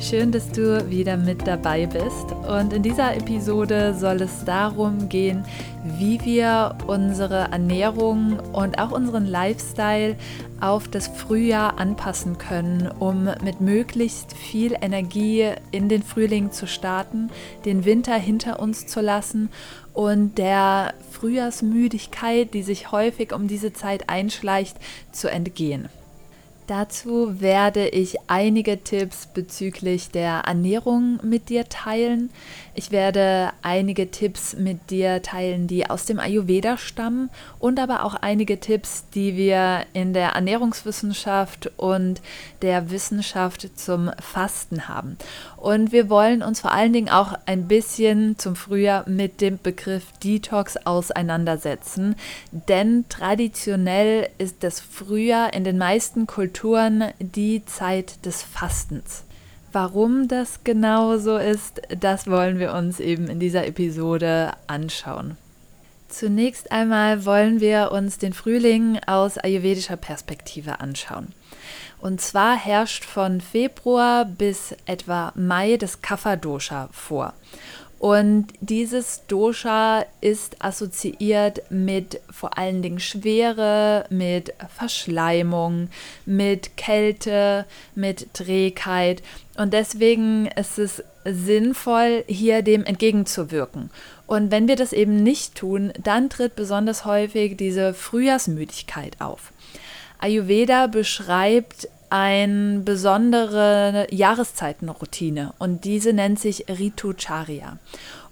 Schön, dass du wieder mit dabei bist. Und in dieser Episode soll es darum gehen, wie wir unsere Ernährung und auch unseren Lifestyle auf das Frühjahr anpassen können, um mit möglichst viel Energie in den Frühling zu starten, den Winter hinter uns zu lassen und der Frühjahrsmüdigkeit, die sich häufig um diese Zeit einschleicht, zu entgehen. Dazu werde ich einige Tipps bezüglich der Ernährung mit dir teilen. Ich werde einige Tipps mit dir teilen, die aus dem Ayurveda stammen und aber auch einige Tipps, die wir in der Ernährungswissenschaft und der Wissenschaft zum Fasten haben. Und wir wollen uns vor allen Dingen auch ein bisschen zum Frühjahr mit dem Begriff Detox auseinandersetzen, denn traditionell ist das Frühjahr in den meisten Kulturen die Zeit des Fastens. Warum das genau so ist, das wollen wir uns eben in dieser Episode anschauen. Zunächst einmal wollen wir uns den Frühling aus ayurvedischer Perspektive anschauen. Und zwar herrscht von Februar bis etwa Mai das Kapha-Dosha vor. Und dieses Dosha ist assoziiert mit vor allen Dingen Schwere, mit Verschleimung, mit Kälte, mit Trägheit. Und deswegen ist es sinnvoll, hier dem entgegenzuwirken. Und wenn wir das eben nicht tun, dann tritt besonders häufig diese Frühjahrsmüdigkeit auf. Ayurveda beschreibt eine besondere Jahreszeitenroutine und diese nennt sich Ritucharya.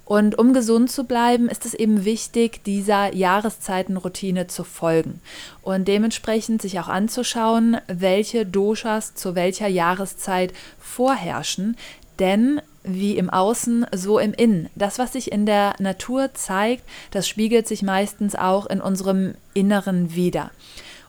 Und um gesund zu bleiben, ist es eben wichtig, dieser Jahreszeitenroutine zu folgen und dementsprechend sich auch anzuschauen, welche Doshas zu welcher Jahreszeit vorherrschen. Denn wie im Außen, so im Innen. Das, was sich in der Natur zeigt, das spiegelt sich meistens auch in unserem Inneren wieder.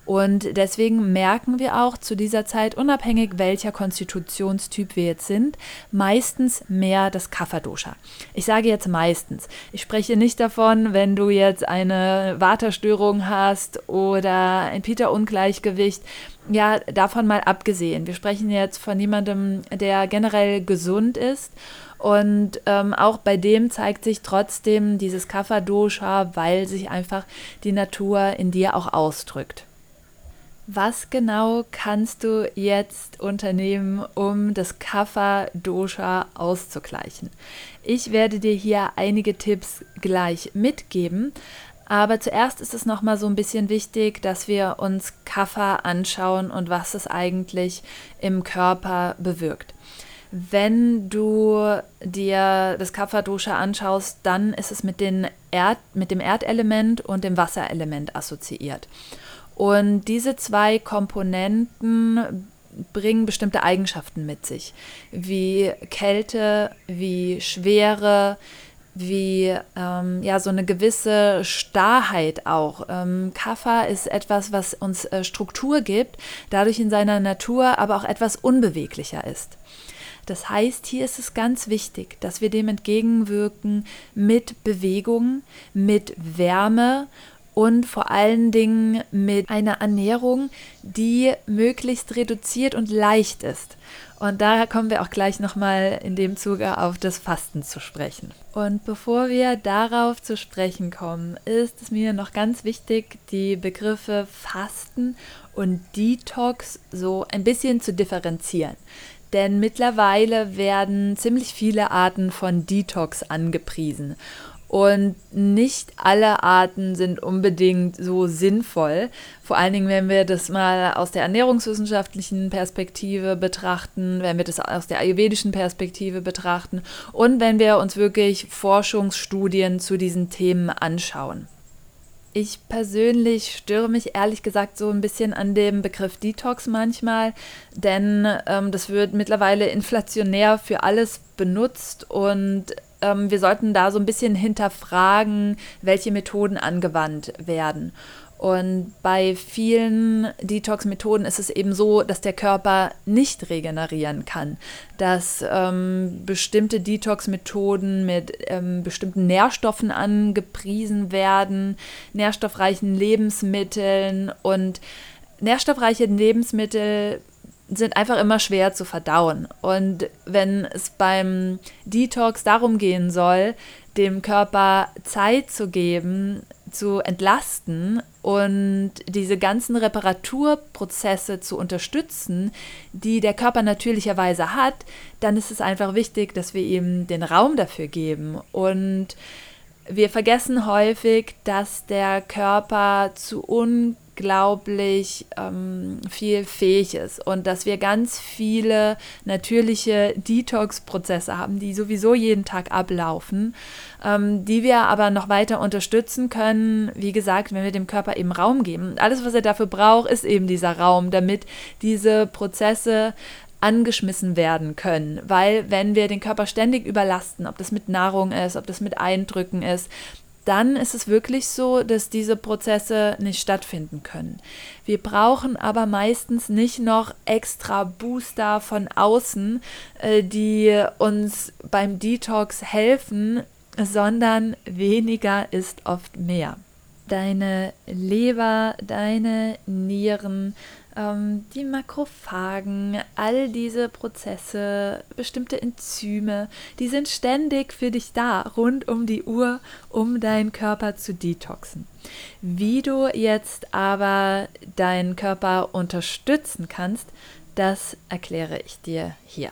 Und deswegen merken wir auch zu dieser Zeit, unabhängig welcher Konstitutionstyp wir jetzt sind, meistens mehr das Kapha-Dosha. Ich sage jetzt meistens. Ich spreche nicht davon, wenn du jetzt eine Waterstörung hast oder ein Pita-Ungleichgewicht. Ja, davon mal abgesehen. Wir sprechen jetzt von jemandem, der generell gesund ist. Und ähm, auch bei dem zeigt sich trotzdem dieses Kapha-Dosha, weil sich einfach die Natur in dir auch ausdrückt. Was genau kannst du jetzt unternehmen, um das Kapha-Dosha auszugleichen? Ich werde dir hier einige Tipps gleich mitgeben, aber zuerst ist es nochmal so ein bisschen wichtig, dass wir uns Kapha anschauen und was es eigentlich im Körper bewirkt. Wenn du dir das Kapha-Dosha anschaust, dann ist es mit, Erd, mit dem Erdelement und dem Wasserelement assoziiert. Und diese zwei Komponenten bringen bestimmte Eigenschaften mit sich, wie Kälte, wie Schwere, wie ähm, ja so eine gewisse Starrheit auch. Ähm, Kapha ist etwas, was uns äh, Struktur gibt, dadurch in seiner Natur aber auch etwas unbeweglicher ist. Das heißt, hier ist es ganz wichtig, dass wir dem entgegenwirken mit Bewegung, mit Wärme und vor allen Dingen mit einer Ernährung, die möglichst reduziert und leicht ist. Und da kommen wir auch gleich nochmal in dem Zuge auf das Fasten zu sprechen. Und bevor wir darauf zu sprechen kommen, ist es mir noch ganz wichtig, die Begriffe Fasten und Detox so ein bisschen zu differenzieren. Denn mittlerweile werden ziemlich viele Arten von Detox angepriesen. Und nicht alle Arten sind unbedingt so sinnvoll. Vor allen Dingen, wenn wir das mal aus der ernährungswissenschaftlichen Perspektive betrachten, wenn wir das aus der ayurvedischen Perspektive betrachten und wenn wir uns wirklich Forschungsstudien zu diesen Themen anschauen. Ich persönlich störe mich ehrlich gesagt so ein bisschen an dem Begriff Detox manchmal, denn ähm, das wird mittlerweile inflationär für alles benutzt und ähm, wir sollten da so ein bisschen hinterfragen, welche Methoden angewandt werden. Und bei vielen Detox-Methoden ist es eben so, dass der Körper nicht regenerieren kann, dass ähm, bestimmte Detox-Methoden mit ähm, bestimmten Nährstoffen angepriesen werden, nährstoffreichen Lebensmitteln und nährstoffreiche Lebensmittel sind einfach immer schwer zu verdauen. Und wenn es beim Detox darum gehen soll, dem Körper Zeit zu geben, zu entlasten und diese ganzen Reparaturprozesse zu unterstützen, die der Körper natürlicherweise hat, dann ist es einfach wichtig, dass wir ihm den Raum dafür geben. Und wir vergessen häufig, dass der Körper zu unglaublich unglaublich ähm, viel fähig ist und dass wir ganz viele natürliche Detox-Prozesse haben, die sowieso jeden Tag ablaufen, ähm, die wir aber noch weiter unterstützen können, wie gesagt, wenn wir dem Körper eben Raum geben. Alles, was er dafür braucht, ist eben dieser Raum, damit diese Prozesse angeschmissen werden können, weil wenn wir den Körper ständig überlasten, ob das mit Nahrung ist, ob das mit Eindrücken ist, dann ist es wirklich so, dass diese Prozesse nicht stattfinden können. Wir brauchen aber meistens nicht noch extra Booster von außen, äh, die uns beim Detox helfen, sondern weniger ist oft mehr. Deine Leber, deine Nieren, ähm, die Makrophagen, all diese Prozesse, bestimmte Enzyme, die sind ständig für dich da, rund um die Uhr, um deinen Körper zu detoxen. Wie du jetzt aber deinen Körper unterstützen kannst, das erkläre ich dir hier.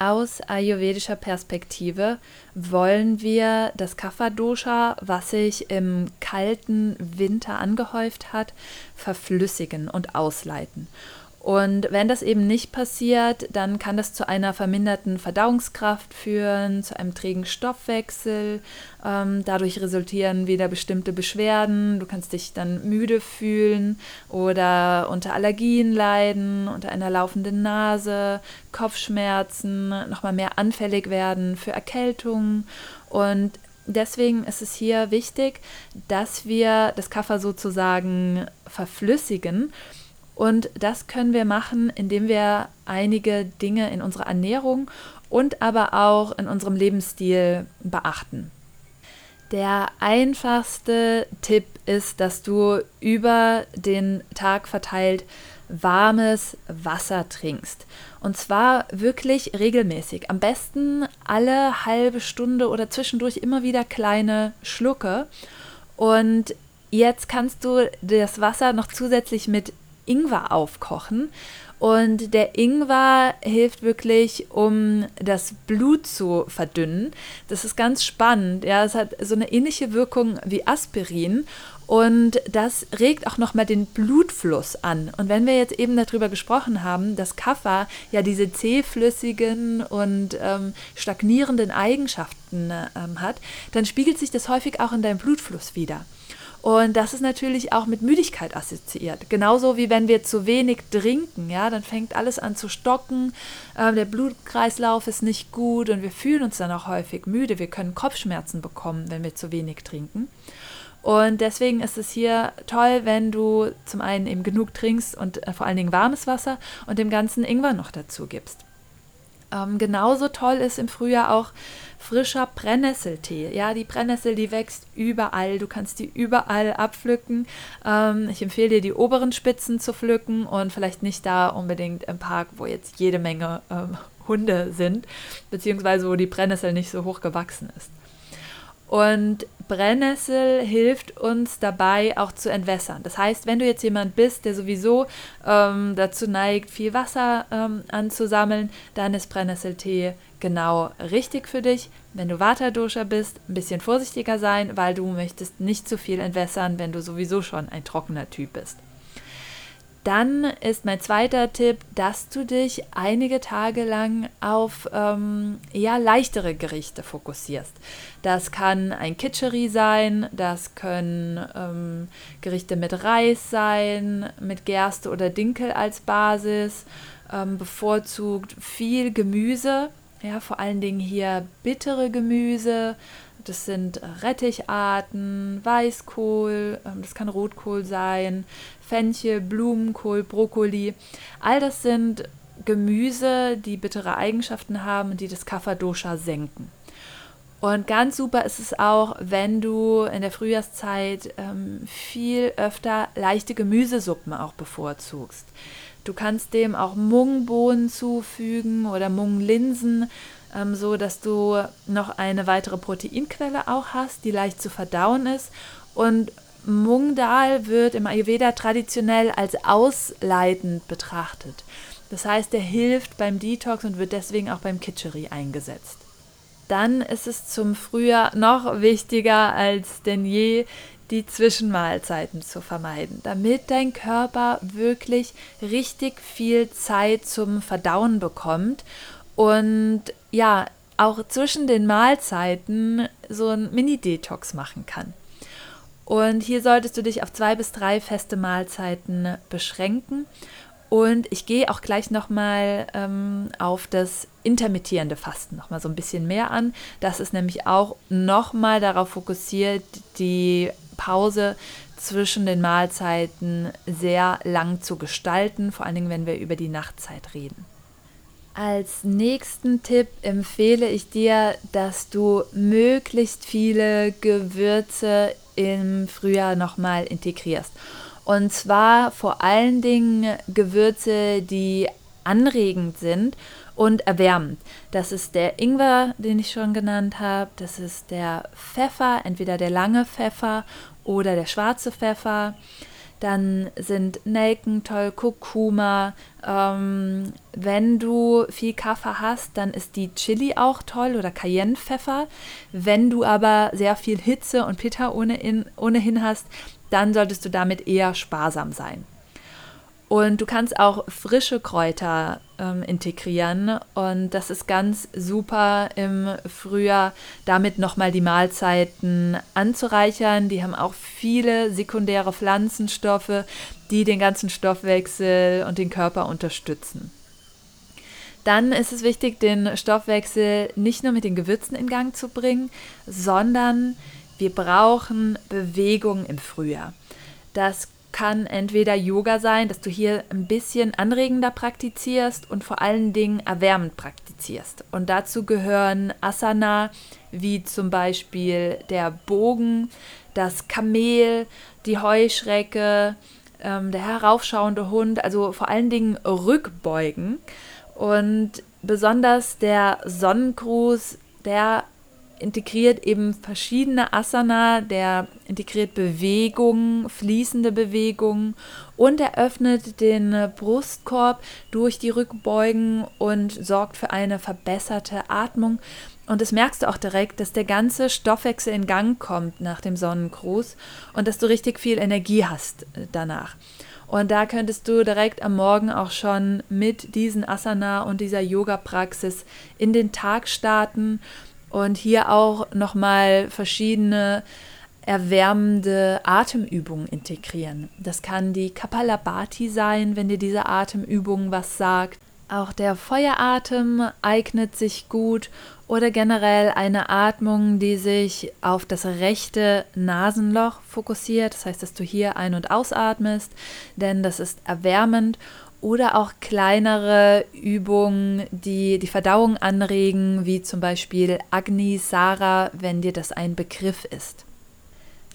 Aus ayurvedischer Perspektive wollen wir das Kapha-Dosha, was sich im kalten Winter angehäuft hat, verflüssigen und ausleiten. Und wenn das eben nicht passiert, dann kann das zu einer verminderten Verdauungskraft führen, zu einem trägen Stoffwechsel. Ähm, dadurch resultieren wieder bestimmte Beschwerden. Du kannst dich dann müde fühlen oder unter Allergien leiden, unter einer laufenden Nase, Kopfschmerzen, nochmal mehr anfällig werden für Erkältungen. Und deswegen ist es hier wichtig, dass wir das Kaffer sozusagen verflüssigen und das können wir machen, indem wir einige Dinge in unserer Ernährung und aber auch in unserem Lebensstil beachten. Der einfachste Tipp ist, dass du über den Tag verteilt warmes Wasser trinkst. Und zwar wirklich regelmäßig. Am besten alle halbe Stunde oder zwischendurch immer wieder kleine Schlucke. Und jetzt kannst du das Wasser noch zusätzlich mit Ingwer aufkochen. Und der Ingwer hilft wirklich, um das Blut zu verdünnen. Das ist ganz spannend. Ja, es hat so eine ähnliche Wirkung wie Aspirin. Und das regt auch nochmal den Blutfluss an. Und wenn wir jetzt eben darüber gesprochen haben, dass Kaffer ja diese zähflüssigen und ähm, stagnierenden Eigenschaften ähm, hat, dann spiegelt sich das häufig auch in deinem Blutfluss wieder. Und das ist natürlich auch mit Müdigkeit assoziiert. Genauso wie wenn wir zu wenig trinken, ja, dann fängt alles an zu stocken, äh, der Blutkreislauf ist nicht gut und wir fühlen uns dann auch häufig müde. Wir können Kopfschmerzen bekommen, wenn wir zu wenig trinken. Und deswegen ist es hier toll, wenn du zum einen eben genug trinkst und äh, vor allen Dingen warmes Wasser und dem ganzen Ingwer noch dazu gibst. Ähm, genauso toll ist im Frühjahr auch frischer Brennnesseltee. Ja, die Brennnessel, die wächst überall. Du kannst die überall abpflücken. Ähm, ich empfehle dir, die oberen Spitzen zu pflücken und vielleicht nicht da unbedingt im Park, wo jetzt jede Menge ähm, Hunde sind, beziehungsweise wo die Brennnessel nicht so hoch gewachsen ist. Und Brennnessel hilft uns dabei auch zu entwässern. Das heißt, wenn du jetzt jemand bist, der sowieso ähm, dazu neigt, viel Wasser ähm, anzusammeln, dann ist Brennnesseltee genau richtig für dich. Wenn du Vata-Dosha bist, ein bisschen vorsichtiger sein, weil du möchtest nicht zu viel entwässern, wenn du sowieso schon ein trockener Typ bist. Dann ist mein zweiter Tipp, dass du dich einige Tage lang auf ähm, eher leichtere Gerichte fokussierst. Das kann ein Kitchery sein, das können ähm, Gerichte mit Reis sein, mit Gerste oder Dinkel als Basis, ähm, bevorzugt viel Gemüse, ja, vor allen Dingen hier bittere Gemüse, das sind Retticharten, Weißkohl, ähm, das kann Rotkohl sein, Fenchel, Blumenkohl, Brokkoli. All das sind Gemüse, die bittere Eigenschaften haben und die das Kapha-Dosha senken. Und ganz super ist es auch, wenn du in der Frühjahrszeit ähm, viel öfter leichte Gemüsesuppen auch bevorzugst. Du kannst dem auch Mungbohnen zufügen oder Munglinsen ähm, so dass du noch eine weitere Proteinquelle auch hast, die leicht zu verdauen ist. Und Mung Dal wird im Ayurveda traditionell als ausleitend betrachtet. Das heißt, er hilft beim Detox und wird deswegen auch beim Kitchery eingesetzt. Dann ist es zum Frühjahr noch wichtiger als denn je, die Zwischenmahlzeiten zu vermeiden, damit dein Körper wirklich richtig viel Zeit zum Verdauen bekommt und ja, auch zwischen den Mahlzeiten so ein Mini-Detox machen kann. Und hier solltest du dich auf zwei bis drei feste Mahlzeiten beschränken. Und ich gehe auch gleich nochmal ähm, auf das intermittierende Fasten nochmal so ein bisschen mehr an. Das ist nämlich auch nochmal darauf fokussiert, die Pause zwischen den Mahlzeiten sehr lang zu gestalten, vor allen Dingen, wenn wir über die Nachtzeit reden. Als nächsten Tipp empfehle ich dir, dass du möglichst viele Gewürze im Frühjahr nochmal integrierst. Und zwar vor allen Dingen Gewürze, die anregend sind und erwärmend. Das ist der Ingwer, den ich schon genannt habe. Das ist der Pfeffer, entweder der lange Pfeffer oder der schwarze Pfeffer. Dann sind Nelken toll, Kurkuma. Ähm, wenn du viel Kaffee hast, dann ist die Chili auch toll oder Cayennepfeffer. Wenn du aber sehr viel Hitze und Pitta ohnehin, ohnehin hast, dann solltest du damit eher sparsam sein. Und du kannst auch frische Kräuter ähm, integrieren. Und das ist ganz super im Frühjahr, damit nochmal die Mahlzeiten anzureichern. Die haben auch viele sekundäre Pflanzenstoffe, die den ganzen Stoffwechsel und den Körper unterstützen. Dann ist es wichtig, den Stoffwechsel nicht nur mit den Gewürzen in Gang zu bringen, sondern wir brauchen Bewegung im Frühjahr. Das kann entweder Yoga sein, dass du hier ein bisschen anregender praktizierst und vor allen Dingen erwärmend praktizierst. Und dazu gehören Asana, wie zum Beispiel der Bogen, das Kamel, die Heuschrecke, ähm, der heraufschauende Hund, also vor allen Dingen Rückbeugen. Und besonders der Sonnengruß, der integriert eben verschiedene Asana, der integriert Bewegungen, fließende Bewegungen und eröffnet den Brustkorb durch die Rückbeugen und sorgt für eine verbesserte Atmung. Und das merkst du auch direkt, dass der ganze Stoffwechsel in Gang kommt nach dem Sonnengruß und dass du richtig viel Energie hast äh, danach. Und da könntest du direkt am Morgen auch schon mit diesen Asana und dieser Yoga-Praxis in den Tag starten und hier auch nochmal verschiedene erwärmende Atemübungen integrieren. Das kann die Kapalabhati sein, wenn dir diese Atemübung was sagt. Auch der Feueratem eignet sich gut oder generell eine Atmung, die sich auf das rechte Nasenloch fokussiert. Das heißt, dass du hier ein- und ausatmest, denn das ist erwärmend oder auch kleinere Übungen, die die Verdauung anregen, wie zum Beispiel Agni Sara, wenn dir das ein Begriff ist.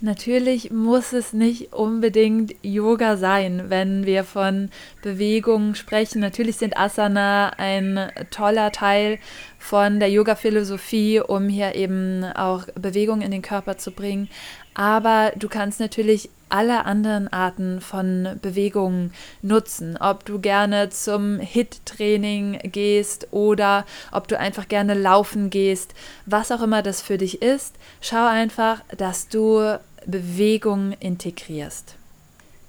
Natürlich muss es nicht unbedingt Yoga sein, wenn wir von Bewegungen sprechen. Natürlich sind Asana ein toller Teil von der Yoga-Philosophie, um hier eben auch Bewegung in den Körper zu bringen. Aber du kannst natürlich alle anderen Arten von Bewegungen nutzen. Ob du gerne zum HIT-Training gehst oder ob du einfach gerne laufen gehst, was auch immer das für dich ist, schau einfach, dass du Bewegung integrierst.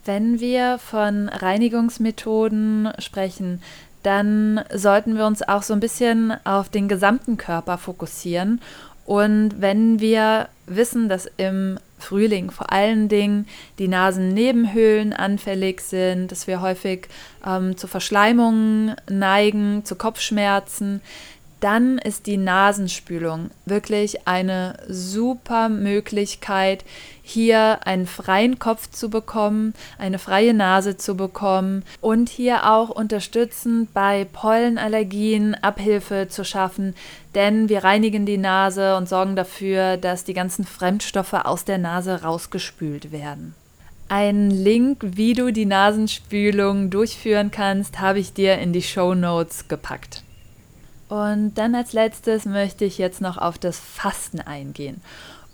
Wenn wir von Reinigungsmethoden sprechen, dann sollten wir uns auch so ein bisschen auf den gesamten Körper fokussieren. Und wenn wir wissen, dass im Frühling vor allen Dingen die Nasennebenhöhlen anfällig sind, dass wir häufig ähm, zu Verschleimungen neigen, zu Kopfschmerzen, dann ist die Nasenspülung wirklich eine super Möglichkeit, hier einen freien Kopf zu bekommen, eine freie Nase zu bekommen und hier auch unterstützend bei Pollenallergien Abhilfe zu schaffen, denn wir reinigen die Nase und sorgen dafür, dass die ganzen Fremdstoffe aus der Nase rausgespült werden. Ein Link, wie du die Nasenspülung durchführen kannst, habe ich dir in die Show Notes gepackt. Und dann als letztes möchte ich jetzt noch auf das Fasten eingehen.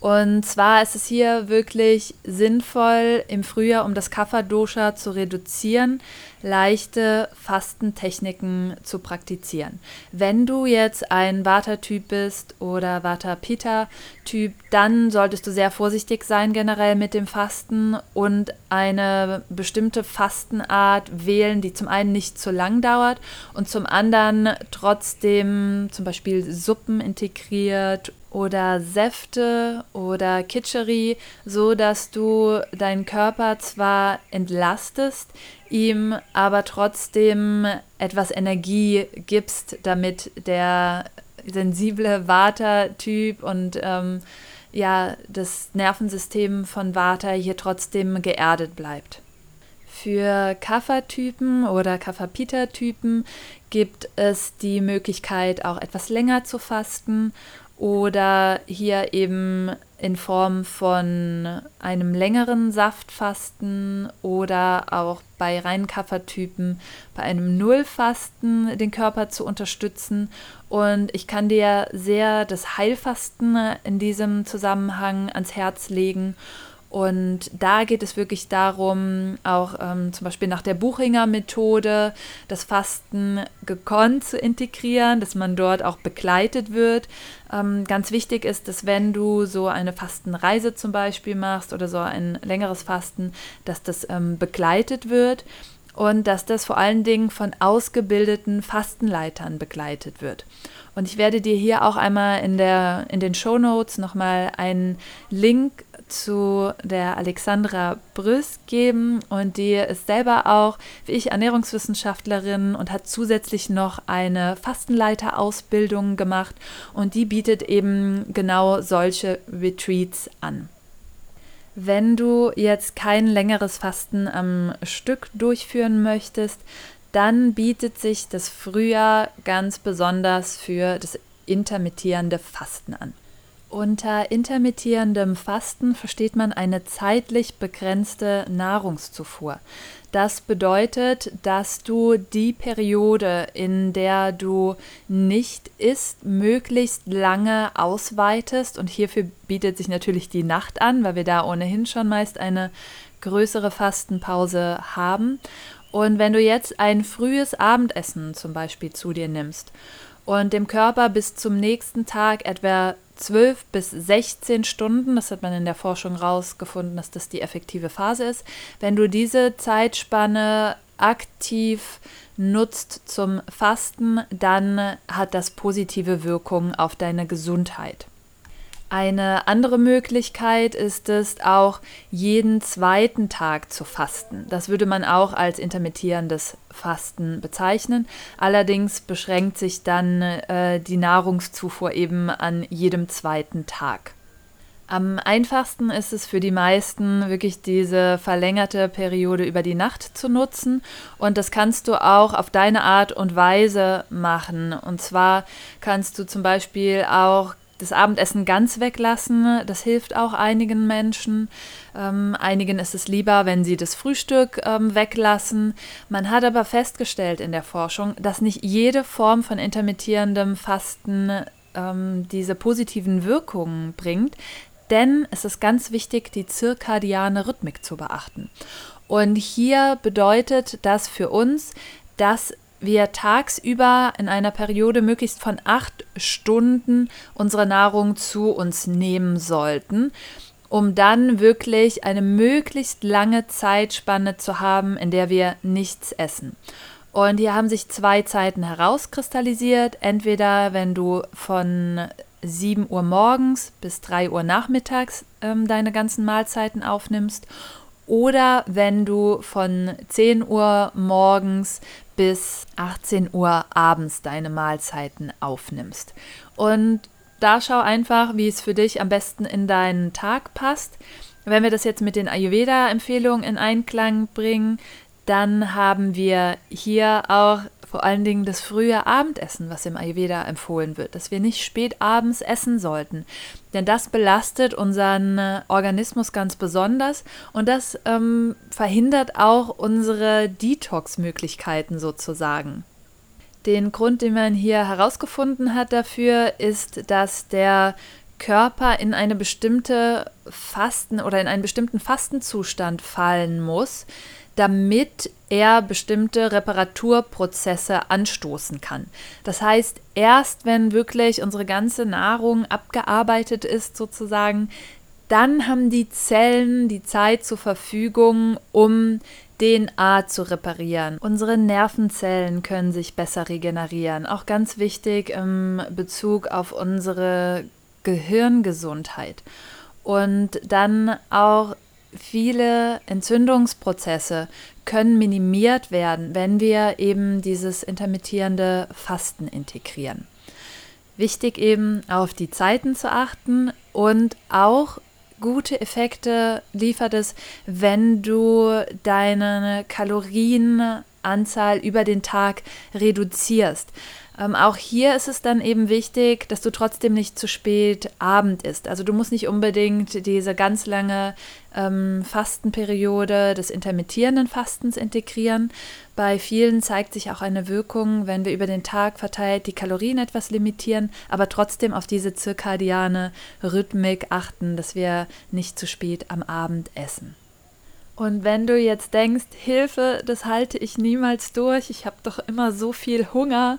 Und zwar ist es hier wirklich sinnvoll, im Frühjahr, um das Kapha-Dosha zu reduzieren, leichte Fastentechniken zu praktizieren. Wenn du jetzt ein Vata-Typ bist oder Vata-Pitta-Typ, dann solltest du sehr vorsichtig sein generell mit dem Fasten und eine bestimmte Fastenart wählen, die zum einen nicht zu lang dauert und zum anderen trotzdem zum Beispiel Suppen integriert oder Säfte oder Kitscheri, so dass du deinen Körper zwar entlastest, ihm aber trotzdem etwas Energie gibst, damit der sensible Vata-Typ und ähm, ja, das Nervensystem von Vata hier trotzdem geerdet bleibt. Für Kapha-Typen oder Kapha-Pita-Typen gibt es die Möglichkeit, auch etwas länger zu fasten oder hier eben in Form von einem längeren Saftfasten oder auch bei reinen Kaffertypen bei einem Nullfasten den Körper zu unterstützen. Und ich kann dir sehr das Heilfasten in diesem Zusammenhang ans Herz legen und da geht es wirklich darum, auch ähm, zum Beispiel nach der Buchinger Methode das Fasten gekonnt zu integrieren, dass man dort auch begleitet wird. Ähm, ganz wichtig ist, dass wenn du so eine Fastenreise zum Beispiel machst oder so ein längeres Fasten, dass das ähm, begleitet wird und dass das vor allen Dingen von ausgebildeten Fastenleitern begleitet wird. Und ich werde dir hier auch einmal in, der, in den Show Notes nochmal einen Link zu der Alexandra Brüss geben und die ist selber auch, wie ich, Ernährungswissenschaftlerin und hat zusätzlich noch eine Fastenleiterausbildung gemacht und die bietet eben genau solche Retreats an. Wenn du jetzt kein längeres Fasten am Stück durchführen möchtest, dann bietet sich das Frühjahr ganz besonders für das intermittierende Fasten an. Unter intermittierendem Fasten versteht man eine zeitlich begrenzte Nahrungszufuhr. Das bedeutet, dass du die Periode, in der du nicht isst, möglichst lange ausweitest. Und hierfür bietet sich natürlich die Nacht an, weil wir da ohnehin schon meist eine größere Fastenpause haben. Und wenn du jetzt ein frühes Abendessen zum Beispiel zu dir nimmst und dem Körper bis zum nächsten Tag etwa 12 bis 16 Stunden, das hat man in der Forschung rausgefunden, dass das die effektive Phase ist. Wenn du diese Zeitspanne aktiv nutzt zum Fasten, dann hat das positive Wirkung auf deine Gesundheit. Eine andere Möglichkeit ist es auch, jeden zweiten Tag zu fasten. Das würde man auch als intermittierendes Fasten bezeichnen. Allerdings beschränkt sich dann äh, die Nahrungszufuhr eben an jedem zweiten Tag. Am einfachsten ist es für die meisten wirklich diese verlängerte Periode über die Nacht zu nutzen und das kannst du auch auf deine Art und Weise machen. Und zwar kannst du zum Beispiel auch das Abendessen ganz weglassen. Das hilft auch einigen Menschen. Ähm, einigen ist es lieber, wenn sie das Frühstück ähm, weglassen. Man hat aber festgestellt in der Forschung, dass nicht jede Form von intermittierendem Fasten ähm, diese positiven Wirkungen bringt. Denn es ist ganz wichtig, die zirkadiane Rhythmik zu beachten. Und hier bedeutet das für uns, dass wir tagsüber in einer Periode möglichst von acht Stunden unsere Nahrung zu uns nehmen sollten. um dann wirklich eine möglichst lange Zeitspanne zu haben, in der wir nichts essen. Und hier haben sich zwei Zeiten herauskristallisiert. Entweder wenn du von 7 Uhr morgens bis 3 Uhr nachmittags ähm, deine ganzen Mahlzeiten aufnimmst oder wenn du von 10 Uhr morgens bis 18 Uhr abends deine Mahlzeiten aufnimmst. Und da schau einfach, wie es für dich am besten in deinen Tag passt. Wenn wir das jetzt mit den Ayurveda-Empfehlungen in Einklang bringen, dann haben wir hier auch vor allen Dingen das frühe Abendessen, was im Ayurveda empfohlen wird, dass wir nicht spät abends essen sollten. Denn das belastet unseren äh, Organismus ganz besonders und das ähm, verhindert auch unsere Detox-Möglichkeiten sozusagen. Den Grund, den man hier herausgefunden hat dafür, ist, dass der Körper in eine bestimmte Fasten oder in einen bestimmten Fastenzustand fallen muss, damit er bestimmte Reparaturprozesse anstoßen kann. Das heißt, erst wenn wirklich unsere ganze Nahrung abgearbeitet ist, sozusagen, dann haben die Zellen die Zeit zur Verfügung, um DNA zu reparieren. Unsere Nervenzellen können sich besser regenerieren. Auch ganz wichtig im Bezug auf unsere Gehirngesundheit. Und dann auch viele Entzündungsprozesse können minimiert werden, wenn wir eben dieses intermittierende Fasten integrieren. Wichtig eben auf die Zeiten zu achten und auch gute Effekte liefert es, wenn du deine Kalorienanzahl über den Tag reduzierst. Ähm, auch hier ist es dann eben wichtig, dass du trotzdem nicht zu spät Abend isst. Also du musst nicht unbedingt diese ganz lange ähm, Fastenperiode des intermittierenden Fastens integrieren. Bei vielen zeigt sich auch eine Wirkung, wenn wir über den Tag verteilt die Kalorien etwas limitieren, aber trotzdem auf diese zirkadiane Rhythmik achten, dass wir nicht zu spät am Abend essen. Und wenn du jetzt denkst, Hilfe, das halte ich niemals durch, ich habe doch immer so viel Hunger,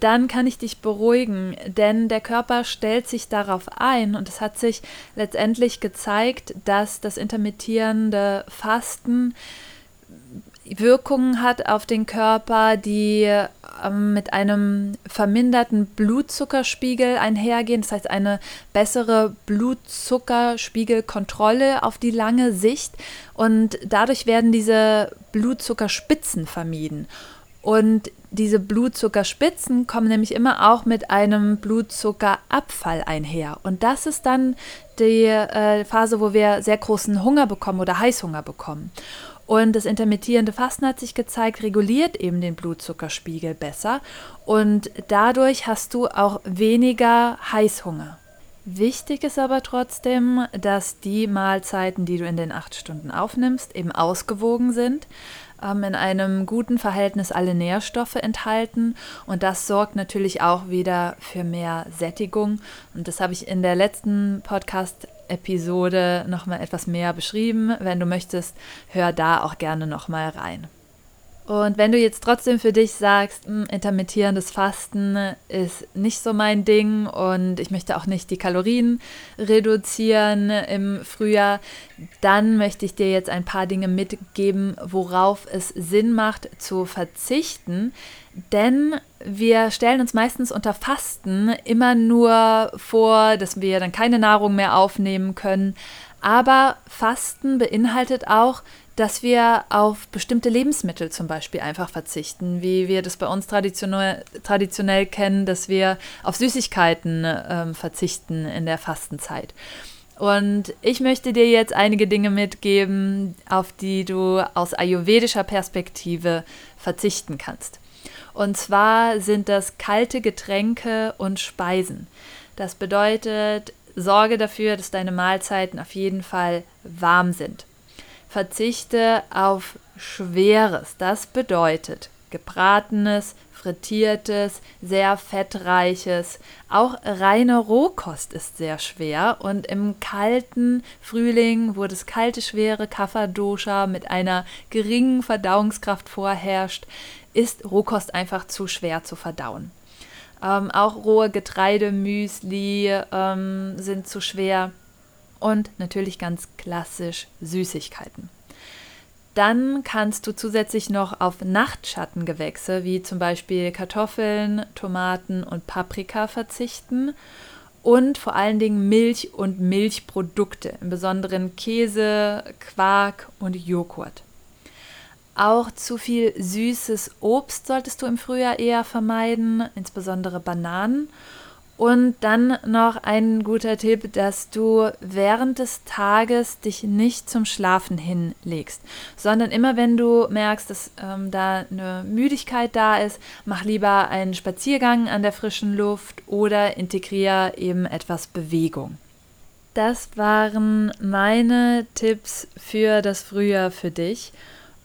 dann kann ich dich beruhigen, denn der Körper stellt sich darauf ein. Und es hat sich letztendlich gezeigt, dass das intermittierende Fasten Wirkungen hat auf den Körper, die ähm, mit einem verminderten Blutzuckerspiegel einhergehen, das heißt eine bessere Blutzuckerspiegelkontrolle auf die lange Sicht und dadurch werden diese Blutzuckerspitzen vermieden. Und diese Blutzuckerspitzen kommen nämlich immer auch mit einem Blutzuckerabfall einher. Und das ist dann die äh, Phase, wo wir sehr großen Hunger bekommen oder Heißhunger bekommen. Und das intermittierende Fasten hat sich gezeigt, reguliert eben den Blutzuckerspiegel besser und dadurch hast du auch weniger Heißhunger. Wichtig ist aber trotzdem, dass die Mahlzeiten, die du in den acht Stunden aufnimmst, eben ausgewogen sind, ähm, in einem guten Verhältnis alle Nährstoffe enthalten und das sorgt natürlich auch wieder für mehr Sättigung. Und das habe ich in der letzten Podcast Episode nochmal etwas mehr beschrieben. Wenn du möchtest, hör da auch gerne nochmal rein. Und wenn du jetzt trotzdem für dich sagst, mh, hm, intermittierendes Fasten ist nicht so mein Ding und ich möchte auch nicht die Kalorien reduzieren im Frühjahr, dann möchte ich dir jetzt ein paar Dinge mitgeben, worauf es Sinn macht zu verzichten. Denn wir stellen uns meistens unter Fasten immer nur vor, dass wir dann keine Nahrung mehr aufnehmen können. Aber Fasten beinhaltet auch, dass wir auf bestimmte Lebensmittel zum Beispiel einfach verzichten, wie wir das bei uns traditionell, traditionell kennen, dass wir auf Süßigkeiten äh, verzichten in der Fastenzeit. Und ich möchte dir jetzt einige Dinge mitgeben, auf die du aus ayurvedischer Perspektive verzichten kannst. Und zwar sind das kalte Getränke und Speisen. Das bedeutet, sorge dafür, dass deine Mahlzeiten auf jeden Fall warm sind verzichte auf Schweres. Das bedeutet gebratenes, frittiertes, sehr fettreiches. Auch reine Rohkost ist sehr schwer und im kalten Frühling, wo das kalte, schwere Kapha-Dosha mit einer geringen Verdauungskraft vorherrscht, ist Rohkost einfach zu schwer zu verdauen. Ähm, auch rohe Getreidemüsli ähm, sind zu schwer und natürlich ganz klassisch Süßigkeiten. Dann kannst du zusätzlich noch auf Nachtschattengewächse wie zum Beispiel Kartoffeln, Tomaten und Paprika verzichten und vor allen Dingen Milch und Milchprodukte, im Besonderen Käse, Quark und Joghurt. Auch zu viel süßes Obst solltest du im Frühjahr eher vermeiden, insbesondere Bananen. Und dann noch ein guter Tipp, dass du während des Tages dich nicht zum Schlafen hinlegst, sondern immer wenn du merkst, dass ähm, da eine Müdigkeit da ist, mach lieber einen Spaziergang an der frischen Luft oder integriere eben etwas Bewegung. Das waren meine Tipps für das Frühjahr für dich.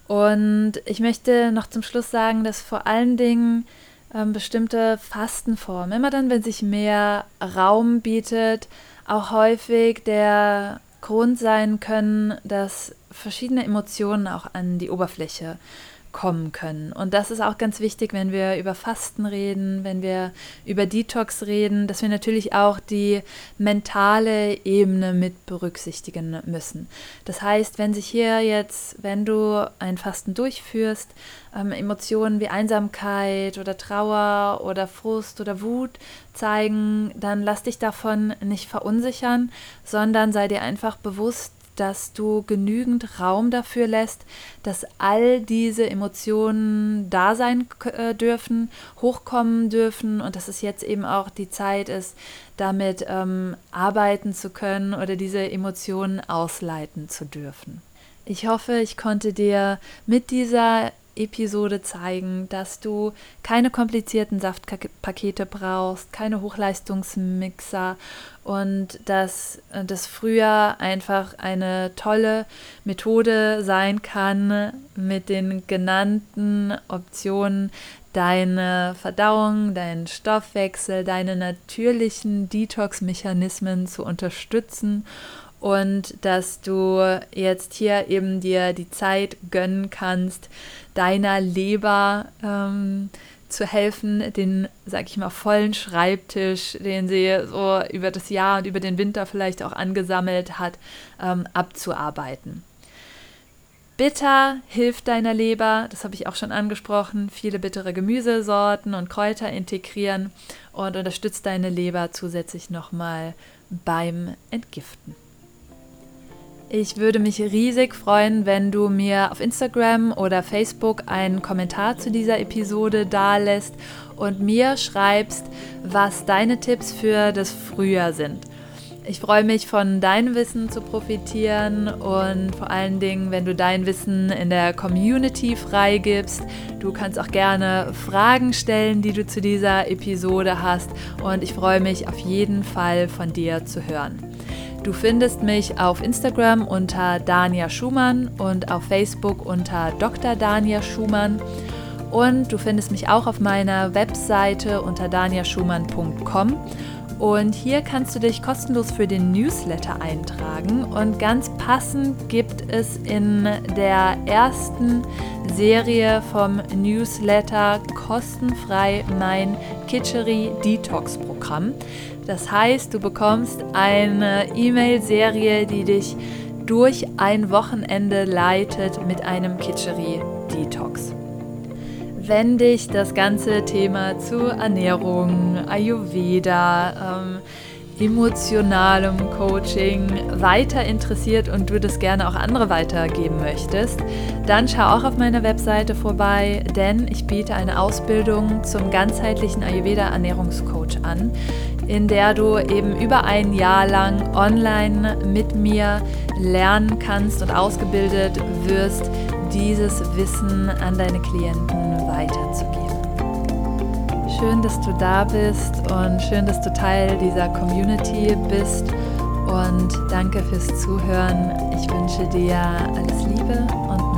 Und ich möchte noch zum Schluss sagen, dass vor allen Dingen ähm, bestimmte Fastenformen, immer dann, wenn sich mehr Raum bietet, auch häufig der Grund sein können, dass verschiedene Emotionen auch an die Oberfläche kommen können. Und das ist auch ganz wichtig, wenn wir über Fasten reden, wenn wir über Detox reden, dass wir natürlich auch die mentale Ebene mit berücksichtigen müssen. Das heißt, wenn sich hier jetzt, wenn du ein Fasten durchführst, ähm, Emotionen wie Einsamkeit oder Trauer oder Frust oder Wut zeigen, dann lass dich davon nicht verunsichern, sondern sei dir einfach bewusst, dass du genügend Raum dafür lässt, dass all diese Emotionen da sein äh, dürfen, hochkommen dürfen und dass es jetzt eben auch die Zeit ist, damit ähm, arbeiten zu können oder diese Emotionen ausleiten zu dürfen. Ich hoffe, ich konnte dir mit dieser Episode zeigen, dass du keine komplizierten Saftpakete brauchst, keine Hochleistungsmixer und dass das früher einfach eine tolle Methode sein kann, mit den genannten Optionen deine Verdauung, deinen Stoffwechsel, deine natürlichen Detox-Mechanismen zu unterstützen und dass du jetzt hier eben dir die Zeit gönnen kannst, deiner Leber ähm, zu helfen, den, sag ich mal, vollen Schreibtisch, den sie so über das Jahr und über den Winter vielleicht auch angesammelt hat, ähm, abzuarbeiten. Bitter hilft deiner Leber, das habe ich auch schon angesprochen, viele bittere Gemüsesorten und Kräuter integrieren und unterstützt deine Leber zusätzlich nochmal beim Entgiften. Ich würde mich riesig freuen, wenn du mir auf Instagram oder Facebook einen Kommentar zu dieser Episode dalässt und mir schreibst, was deine Tipps für das Frühjahr sind. Ich freue mich, von deinem Wissen zu profitieren und vor allen Dingen, wenn du dein Wissen in der Community freigibst. Du kannst auch gerne Fragen stellen, die du zu dieser Episode hast und ich freue mich auf jeden Fall von dir zu hören. Du findest mich auf Instagram unter Dania Schumann und auf Facebook unter Dr. Dania Schumann. Und du findest mich auch auf meiner Webseite unter daniaschumann.com. Und hier kannst du dich kostenlos für den Newsletter eintragen. Und ganz passend gibt es in der ersten Serie vom Newsletter kostenfrei mein Kitchery Detox Programm. Das heißt, du bekommst eine E-Mail-Serie, die dich durch ein Wochenende leitet mit einem Kitchery-Detox. Wenn dich das ganze Thema zu Ernährung, Ayurveda, ähm, emotionalem Coaching weiter interessiert und du das gerne auch andere weitergeben möchtest, dann schau auch auf meiner Webseite vorbei, denn ich biete eine Ausbildung zum ganzheitlichen Ayurveda Ernährungscoach an, in der du eben über ein Jahr lang online mit mir lernen kannst und ausgebildet wirst, dieses Wissen an deine Klienten weiterzugeben. Schön, dass du da bist und schön, dass du Teil dieser Community bist. Und danke fürs Zuhören. Ich wünsche dir alles Liebe und